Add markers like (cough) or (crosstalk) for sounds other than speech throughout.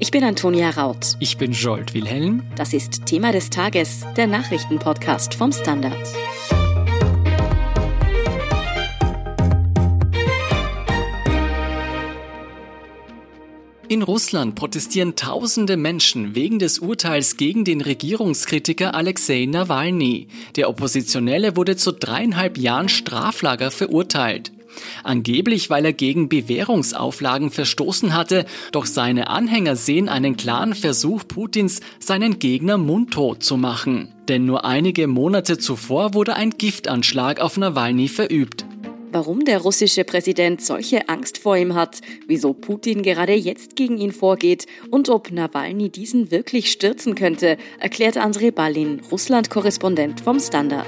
Ich bin Antonia Raut. Ich bin Jolt Wilhelm. Das ist Thema des Tages, der Nachrichtenpodcast vom Standard. In Russland protestieren tausende Menschen wegen des Urteils gegen den Regierungskritiker Alexei Nawalny. Der Oppositionelle wurde zu dreieinhalb Jahren Straflager verurteilt. Angeblich, weil er gegen Bewährungsauflagen verstoßen hatte, doch seine Anhänger sehen einen klaren Versuch Putins, seinen Gegner mundtot zu machen. Denn nur einige Monate zuvor wurde ein Giftanschlag auf Nawalny verübt. Warum der russische Präsident solche Angst vor ihm hat, wieso Putin gerade jetzt gegen ihn vorgeht und ob Nawalny diesen wirklich stürzen könnte, erklärt Andrei Balin, Russland-Korrespondent vom Standard.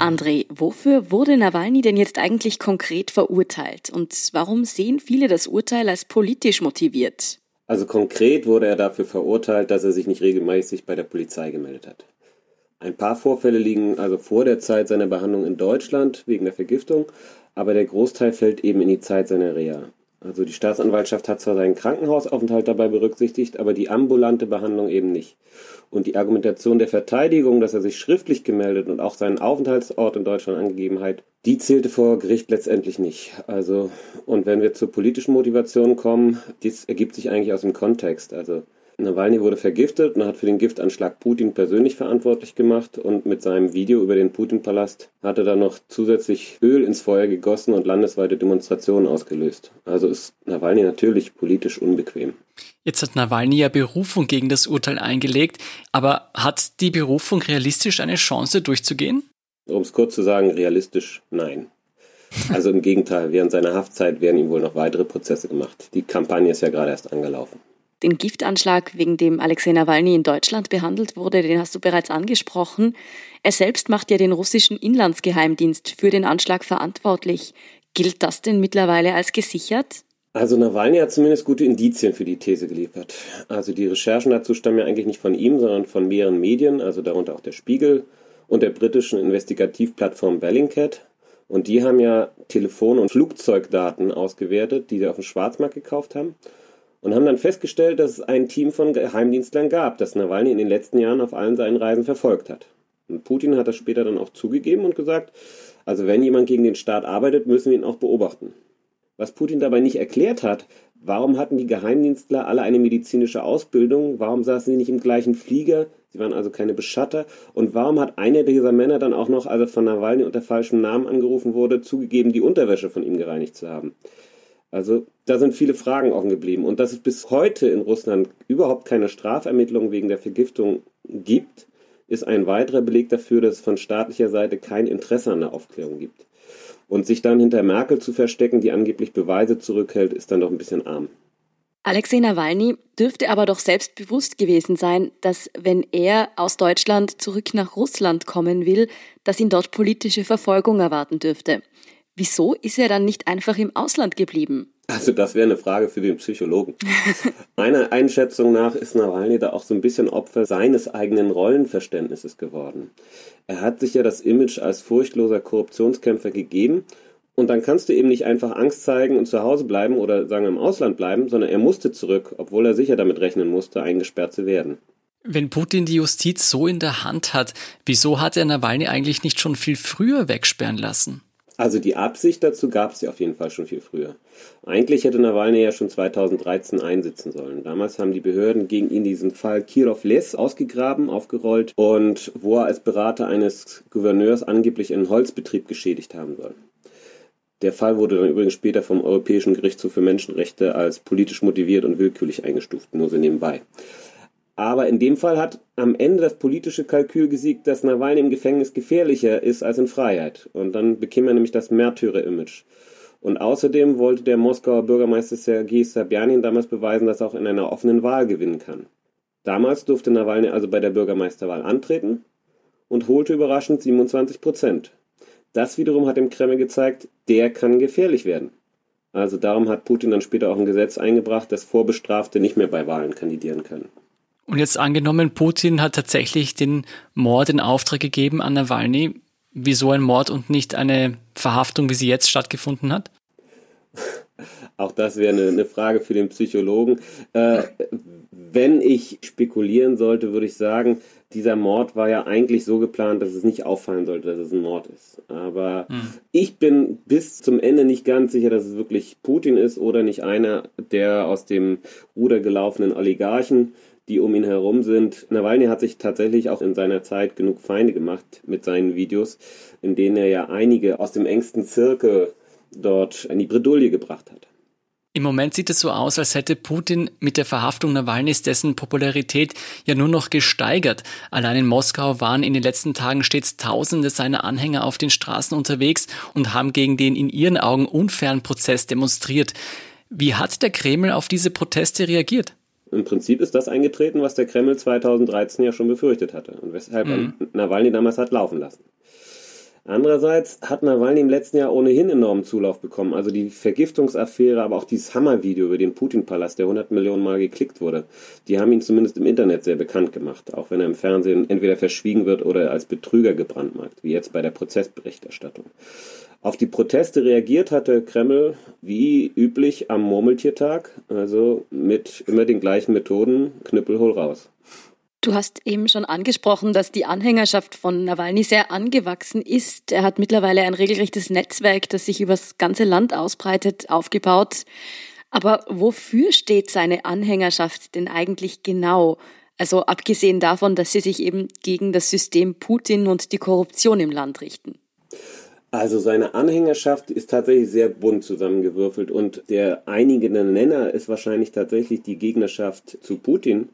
André, wofür wurde Nawalny denn jetzt eigentlich konkret verurteilt und warum sehen viele das Urteil als politisch motiviert? Also konkret wurde er dafür verurteilt, dass er sich nicht regelmäßig bei der Polizei gemeldet hat. Ein paar Vorfälle liegen also vor der Zeit seiner Behandlung in Deutschland wegen der Vergiftung, aber der Großteil fällt eben in die Zeit seiner Reha. Also die Staatsanwaltschaft hat zwar seinen Krankenhausaufenthalt dabei berücksichtigt, aber die ambulante Behandlung eben nicht. Und die Argumentation der Verteidigung, dass er sich schriftlich gemeldet und auch seinen Aufenthaltsort in Deutschland angegeben hat, die zählte vor Gericht letztendlich nicht. Also, und wenn wir zur politischen Motivation kommen, dies ergibt sich eigentlich aus dem Kontext. Also, Nawalny wurde vergiftet und hat für den Giftanschlag Putin persönlich verantwortlich gemacht und mit seinem Video über den Putin-Palast hat er dann noch zusätzlich Öl ins Feuer gegossen und landesweite Demonstrationen ausgelöst. Also ist Nawalny natürlich politisch unbequem. Jetzt hat Nawalny ja Berufung gegen das Urteil eingelegt, aber hat die Berufung realistisch eine Chance durchzugehen? Um es kurz zu sagen, realistisch nein. Also im Gegenteil, während seiner Haftzeit werden ihm wohl noch weitere Prozesse gemacht. Die Kampagne ist ja gerade erst angelaufen. Den Giftanschlag, wegen dem Alexei Nawalny in Deutschland behandelt wurde, den hast du bereits angesprochen. Er selbst macht ja den russischen Inlandsgeheimdienst für den Anschlag verantwortlich. Gilt das denn mittlerweile als gesichert? Also Nawalny hat zumindest gute Indizien für die These geliefert. Also die Recherchen dazu stammen ja eigentlich nicht von ihm, sondern von mehreren Medien, also darunter auch der Spiegel und der britischen Investigativplattform Bellingcat. Und die haben ja Telefon- und Flugzeugdaten ausgewertet, die sie auf dem Schwarzmarkt gekauft haben und haben dann festgestellt, dass es ein Team von Geheimdienstlern gab, das Nawalny in den letzten Jahren auf allen seinen Reisen verfolgt hat. Und Putin hat das später dann auch zugegeben und gesagt, also wenn jemand gegen den Staat arbeitet, müssen wir ihn auch beobachten. Was Putin dabei nicht erklärt hat, warum hatten die Geheimdienstler alle eine medizinische Ausbildung, warum saßen sie nicht im gleichen Flieger, sie waren also keine Beschatter, und warum hat einer dieser Männer dann auch noch, als er von Nawalny unter falschem Namen angerufen wurde, zugegeben, die Unterwäsche von ihm gereinigt zu haben. Also da sind viele Fragen offen geblieben. Und dass es bis heute in Russland überhaupt keine Strafermittlungen wegen der Vergiftung gibt, ist ein weiterer Beleg dafür, dass es von staatlicher Seite kein Interesse an der Aufklärung gibt. Und sich dann hinter Merkel zu verstecken, die angeblich Beweise zurückhält, ist dann doch ein bisschen arm. Alexei Nawalny dürfte aber doch selbst bewusst gewesen sein, dass wenn er aus Deutschland zurück nach Russland kommen will, dass ihn dort politische Verfolgung erwarten dürfte. Wieso ist er dann nicht einfach im Ausland geblieben? Also das wäre eine Frage für den Psychologen. (laughs) Meiner Einschätzung nach ist Nawalny da auch so ein bisschen Opfer seines eigenen Rollenverständnisses geworden. Er hat sich ja das Image als furchtloser Korruptionskämpfer gegeben und dann kannst du eben nicht einfach Angst zeigen und zu Hause bleiben oder sagen im Ausland bleiben, sondern er musste zurück, obwohl er sicher damit rechnen musste, eingesperrt zu werden. Wenn Putin die Justiz so in der Hand hat, wieso hat er Nawalny eigentlich nicht schon viel früher wegsperren lassen? Also die Absicht dazu gab es ja auf jeden Fall schon viel früher. Eigentlich hätte Nawalny ja schon 2013 einsitzen sollen. Damals haben die Behörden gegen ihn diesen Fall Kirov Les ausgegraben, aufgerollt und wo er als Berater eines Gouverneurs angeblich einen Holzbetrieb geschädigt haben soll. Der Fall wurde dann übrigens später vom Europäischen Gerichtshof für Menschenrechte als politisch motiviert und willkürlich eingestuft, nur so nebenbei. Aber in dem Fall hat am Ende das politische Kalkül gesiegt, dass Nawalny im Gefängnis gefährlicher ist als in Freiheit. Und dann bekäme er nämlich das Märtyrer-Image. Und außerdem wollte der Moskauer Bürgermeister Sergei Sabjanin damals beweisen, dass er auch in einer offenen Wahl gewinnen kann. Damals durfte Nawalny also bei der Bürgermeisterwahl antreten und holte überraschend 27 Prozent. Das wiederum hat dem Kreml gezeigt, der kann gefährlich werden. Also darum hat Putin dann später auch ein Gesetz eingebracht, dass Vorbestrafte nicht mehr bei Wahlen kandidieren können. Und jetzt angenommen, Putin hat tatsächlich den Mord in Auftrag gegeben an Nawalny. Wieso ein Mord und nicht eine Verhaftung, wie sie jetzt stattgefunden hat? (laughs) Auch das wäre eine, eine, Frage für den Psychologen. Äh, wenn ich spekulieren sollte, würde ich sagen, dieser Mord war ja eigentlich so geplant, dass es nicht auffallen sollte, dass es ein Mord ist. Aber hm. ich bin bis zum Ende nicht ganz sicher, dass es wirklich Putin ist oder nicht einer der aus dem Ruder gelaufenen Oligarchen, die um ihn herum sind. Nawalny hat sich tatsächlich auch in seiner Zeit genug Feinde gemacht mit seinen Videos, in denen er ja einige aus dem engsten Zirkel dort in die Bredouille gebracht hat. Im Moment sieht es so aus, als hätte Putin mit der Verhaftung Nawalnys dessen Popularität ja nur noch gesteigert. Allein in Moskau waren in den letzten Tagen stets Tausende seiner Anhänger auf den Straßen unterwegs und haben gegen den in ihren Augen unfairen Prozess demonstriert. Wie hat der Kreml auf diese Proteste reagiert? Im Prinzip ist das eingetreten, was der Kreml 2013 ja schon befürchtet hatte und weshalb mhm. Nawalny damals hat laufen lassen. Andererseits hat Nawalny im letzten Jahr ohnehin enormen Zulauf bekommen. Also die Vergiftungsaffäre, aber auch dieses Hammer-Video über den Putin-Palast, der 100 Millionen Mal geklickt wurde, die haben ihn zumindest im Internet sehr bekannt gemacht, auch wenn er im Fernsehen entweder verschwiegen wird oder als Betrüger gebrandmarkt, wie jetzt bei der Prozessberichterstattung. Auf die Proteste reagiert hatte Kreml wie üblich am Murmeltiertag, also mit immer den gleichen Methoden, Knüppel hol raus. Du hast eben schon angesprochen, dass die Anhängerschaft von Nawalny sehr angewachsen ist. Er hat mittlerweile ein regelrechtes Netzwerk, das sich übers ganze Land ausbreitet, aufgebaut. Aber wofür steht seine Anhängerschaft denn eigentlich genau? Also abgesehen davon, dass sie sich eben gegen das System Putin und die Korruption im Land richten. Also seine Anhängerschaft ist tatsächlich sehr bunt zusammengewürfelt und der einigende Nenner ist wahrscheinlich tatsächlich die Gegnerschaft zu Putin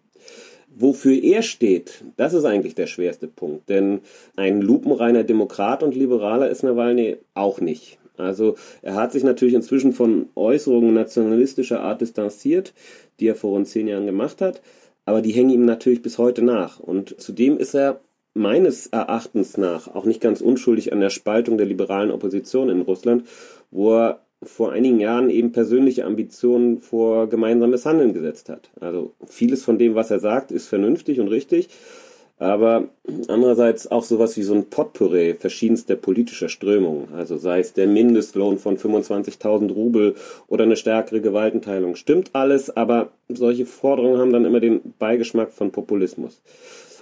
Wofür er steht, das ist eigentlich der schwerste Punkt. Denn ein lupenreiner Demokrat und Liberaler ist Nawalny auch nicht. Also er hat sich natürlich inzwischen von Äußerungen nationalistischer Art distanziert, die er vor rund zehn Jahren gemacht hat, aber die hängen ihm natürlich bis heute nach. Und zudem ist er meines Erachtens nach auch nicht ganz unschuldig an der Spaltung der liberalen Opposition in Russland, wo er vor einigen Jahren eben persönliche Ambitionen vor gemeinsames Handeln gesetzt hat. Also vieles von dem, was er sagt, ist vernünftig und richtig, aber andererseits auch sowas wie so ein Potpourri verschiedenster politischer Strömungen, also sei es der Mindestlohn von 25.000 Rubel oder eine stärkere Gewaltenteilung, stimmt alles, aber solche Forderungen haben dann immer den Beigeschmack von Populismus.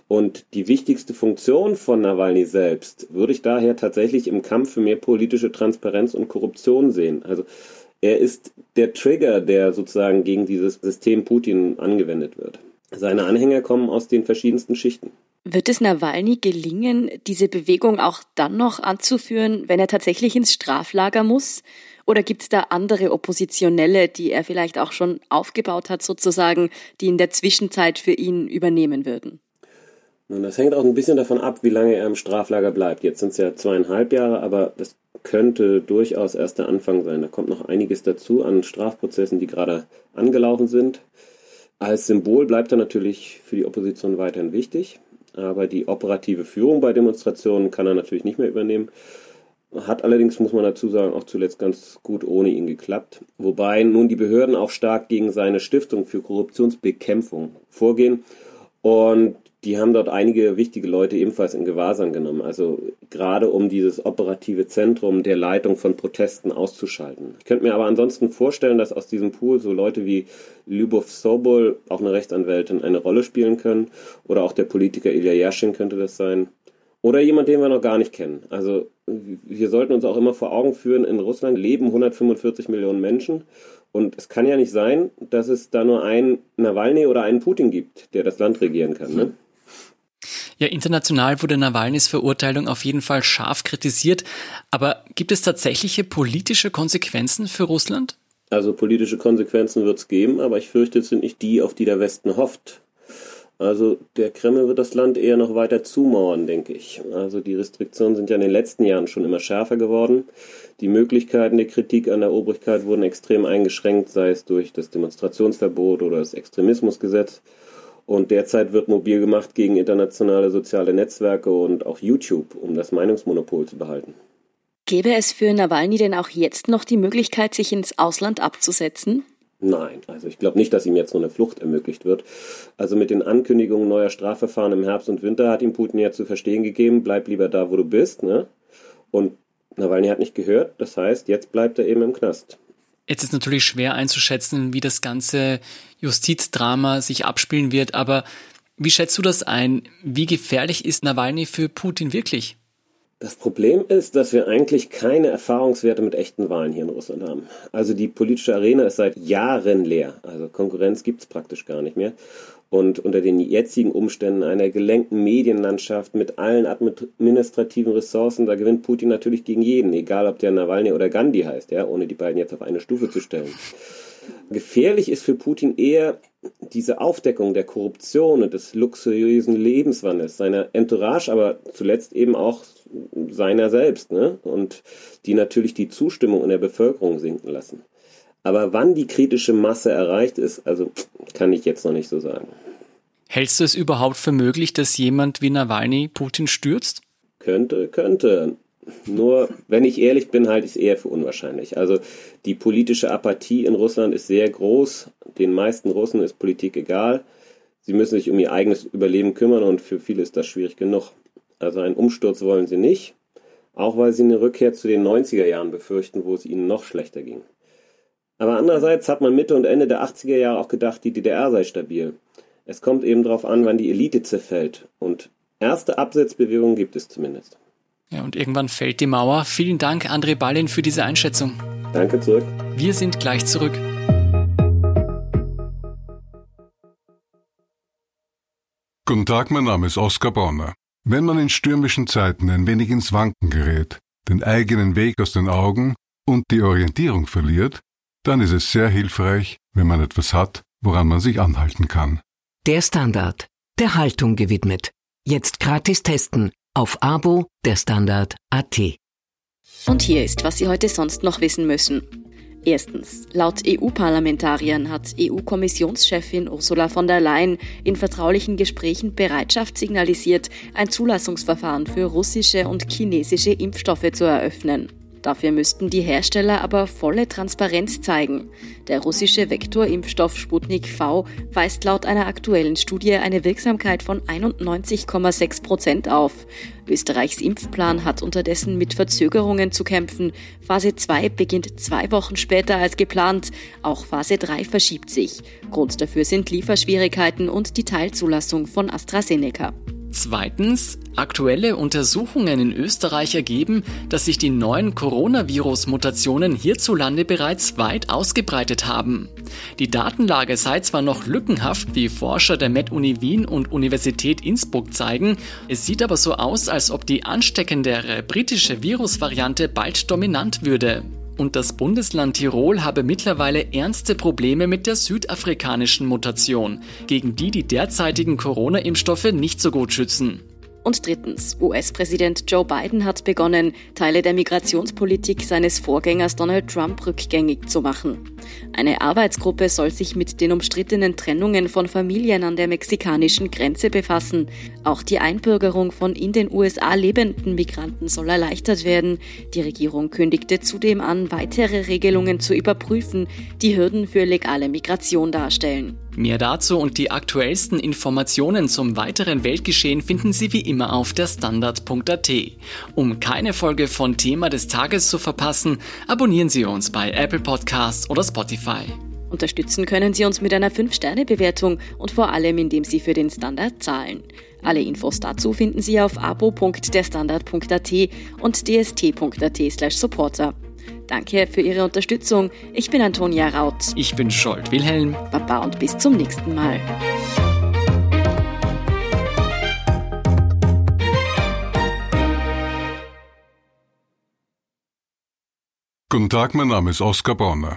Und die wichtigste Funktion von Nawalny selbst würde ich daher tatsächlich im Kampf für mehr politische Transparenz und Korruption sehen. Also er ist der Trigger, der sozusagen gegen dieses System Putin angewendet wird. Seine Anhänger kommen aus den verschiedensten Schichten. Wird es Nawalny gelingen, diese Bewegung auch dann noch anzuführen, wenn er tatsächlich ins Straflager muss? Oder gibt es da andere Oppositionelle, die er vielleicht auch schon aufgebaut hat, sozusagen, die in der Zwischenzeit für ihn übernehmen würden? Nun, das hängt auch ein bisschen davon ab, wie lange er im Straflager bleibt. Jetzt sind es ja zweieinhalb Jahre, aber das könnte durchaus erst der Anfang sein. Da kommt noch einiges dazu an Strafprozessen, die gerade angelaufen sind. Als Symbol bleibt er natürlich für die Opposition weiterhin wichtig, aber die operative Führung bei Demonstrationen kann er natürlich nicht mehr übernehmen. Hat allerdings, muss man dazu sagen, auch zuletzt ganz gut ohne ihn geklappt. Wobei nun die Behörden auch stark gegen seine Stiftung für Korruptionsbekämpfung vorgehen. Und die haben dort einige wichtige Leute ebenfalls in Gewahrsam genommen. Also gerade um dieses operative Zentrum der Leitung von Protesten auszuschalten. Ich könnte mir aber ansonsten vorstellen, dass aus diesem Pool so Leute wie Lyubov Sobol, auch eine Rechtsanwältin, eine Rolle spielen können. Oder auch der Politiker Ilya Yashin könnte das sein. Oder jemand, den wir noch gar nicht kennen. Also wir sollten uns auch immer vor Augen führen, in Russland leben 145 Millionen Menschen. Und es kann ja nicht sein, dass es da nur einen Nawalny oder einen Putin gibt, der das Land regieren kann. Ne? Ja, international wurde Nawalnys Verurteilung auf jeden Fall scharf kritisiert. Aber gibt es tatsächliche politische Konsequenzen für Russland? Also politische Konsequenzen wird es geben, aber ich fürchte, es sind nicht die, auf die der Westen hofft. Also der Kreml wird das Land eher noch weiter zumauern, denke ich. Also die Restriktionen sind ja in den letzten Jahren schon immer schärfer geworden. Die Möglichkeiten der Kritik an der Obrigkeit wurden extrem eingeschränkt, sei es durch das Demonstrationsverbot oder das Extremismusgesetz. Und derzeit wird mobil gemacht gegen internationale soziale Netzwerke und auch YouTube, um das Meinungsmonopol zu behalten. Gäbe es für Nawalny denn auch jetzt noch die Möglichkeit, sich ins Ausland abzusetzen? Nein, also ich glaube nicht, dass ihm jetzt noch eine Flucht ermöglicht wird. Also mit den Ankündigungen neuer Strafverfahren im Herbst und Winter hat ihm Putin ja zu verstehen gegeben, bleib lieber da, wo du bist. Ne? Und Nawalny hat nicht gehört, das heißt, jetzt bleibt er eben im Knast. Jetzt ist natürlich schwer einzuschätzen, wie das ganze Justizdrama sich abspielen wird, aber wie schätzt du das ein? Wie gefährlich ist Nawalny für Putin wirklich? Das Problem ist, dass wir eigentlich keine Erfahrungswerte mit echten Wahlen hier in Russland haben. Also die politische Arena ist seit Jahren leer. Also Konkurrenz gibt es praktisch gar nicht mehr. Und unter den jetzigen Umständen einer gelenkten Medienlandschaft mit allen administrativen Ressourcen, da gewinnt Putin natürlich gegen jeden, egal ob der Nawalny oder Gandhi heißt, ja, ohne die beiden jetzt auf eine Stufe zu stellen. Gefährlich ist für Putin eher diese Aufdeckung der Korruption und des luxuriösen Lebenswandels, seiner Entourage, aber zuletzt eben auch seiner selbst, ne? Und die natürlich die Zustimmung in der Bevölkerung sinken lassen. Aber wann die kritische Masse erreicht ist, also kann ich jetzt noch nicht so sagen. Hältst du es überhaupt für möglich, dass jemand wie Nawalny Putin stürzt? Könnte, könnte. Nur, wenn ich ehrlich bin, halte ich es eher für unwahrscheinlich. Also die politische Apathie in Russland ist sehr groß. Den meisten Russen ist Politik egal. Sie müssen sich um ihr eigenes Überleben kümmern und für viele ist das schwierig genug. Also einen Umsturz wollen sie nicht, auch weil sie eine Rückkehr zu den 90er Jahren befürchten, wo es ihnen noch schlechter ging. Aber andererseits hat man Mitte und Ende der 80er Jahre auch gedacht, die DDR sei stabil. Es kommt eben darauf an, wann die Elite zerfällt. Und erste Absetzbewegungen gibt es zumindest. Ja, und irgendwann fällt die Mauer. Vielen Dank, André Ballin, für diese Einschätzung. Danke zurück. Wir sind gleich zurück. Guten Tag, mein Name ist Oskar Bonner. Wenn man in stürmischen Zeiten ein wenig ins Wanken gerät, den eigenen Weg aus den Augen und die Orientierung verliert, dann ist es sehr hilfreich, wenn man etwas hat, woran man sich anhalten kann. Der Standard, der Haltung gewidmet. Jetzt gratis testen auf Abo der Standard AT. Und hier ist, was Sie heute sonst noch wissen müssen. Erstens. Laut EU-Parlamentariern hat EU-Kommissionschefin Ursula von der Leyen in vertraulichen Gesprächen Bereitschaft signalisiert, ein Zulassungsverfahren für russische und chinesische Impfstoffe zu eröffnen. Dafür müssten die Hersteller aber volle Transparenz zeigen. Der russische Vektorimpfstoff Sputnik V weist laut einer aktuellen Studie eine Wirksamkeit von 91,6 Prozent auf. Österreichs Impfplan hat unterdessen mit Verzögerungen zu kämpfen. Phase 2 beginnt zwei Wochen später als geplant. Auch Phase 3 verschiebt sich. Grund dafür sind Lieferschwierigkeiten und die Teilzulassung von AstraZeneca. Zweitens, aktuelle Untersuchungen in Österreich ergeben, dass sich die neuen Coronavirus-Mutationen hierzulande bereits weit ausgebreitet haben. Die Datenlage sei zwar noch lückenhaft, wie Forscher der Med-Uni Wien und Universität Innsbruck zeigen, es sieht aber so aus, als ob die ansteckendere britische Virusvariante bald dominant würde und das Bundesland Tirol habe mittlerweile ernste Probleme mit der südafrikanischen Mutation, gegen die die derzeitigen Corona-Impfstoffe nicht so gut schützen. Und drittens, US-Präsident Joe Biden hat begonnen, Teile der Migrationspolitik seines Vorgängers Donald Trump rückgängig zu machen. Eine Arbeitsgruppe soll sich mit den umstrittenen Trennungen von Familien an der mexikanischen Grenze befassen. Auch die Einbürgerung von in den USA lebenden Migranten soll erleichtert werden. Die Regierung kündigte zudem an, weitere Regelungen zu überprüfen, die Hürden für legale Migration darstellen. Mehr dazu und die aktuellsten Informationen zum weiteren Weltgeschehen finden Sie wie immer auf der Standard.at. Um keine Folge von Thema des Tages zu verpassen, abonnieren Sie uns bei Apple Podcasts oder Spotify. Unterstützen können Sie uns mit einer 5-Sterne-Bewertung und vor allem, indem Sie für den Standard zahlen. Alle Infos dazu finden Sie auf abo.derstandard.at und dst.at/supporter. Danke für Ihre Unterstützung. Ich bin Antonia Raut. Ich bin Scholt Wilhelm. Baba und bis zum nächsten Mal. Guten Tag, mein Name ist Oskar Bonner.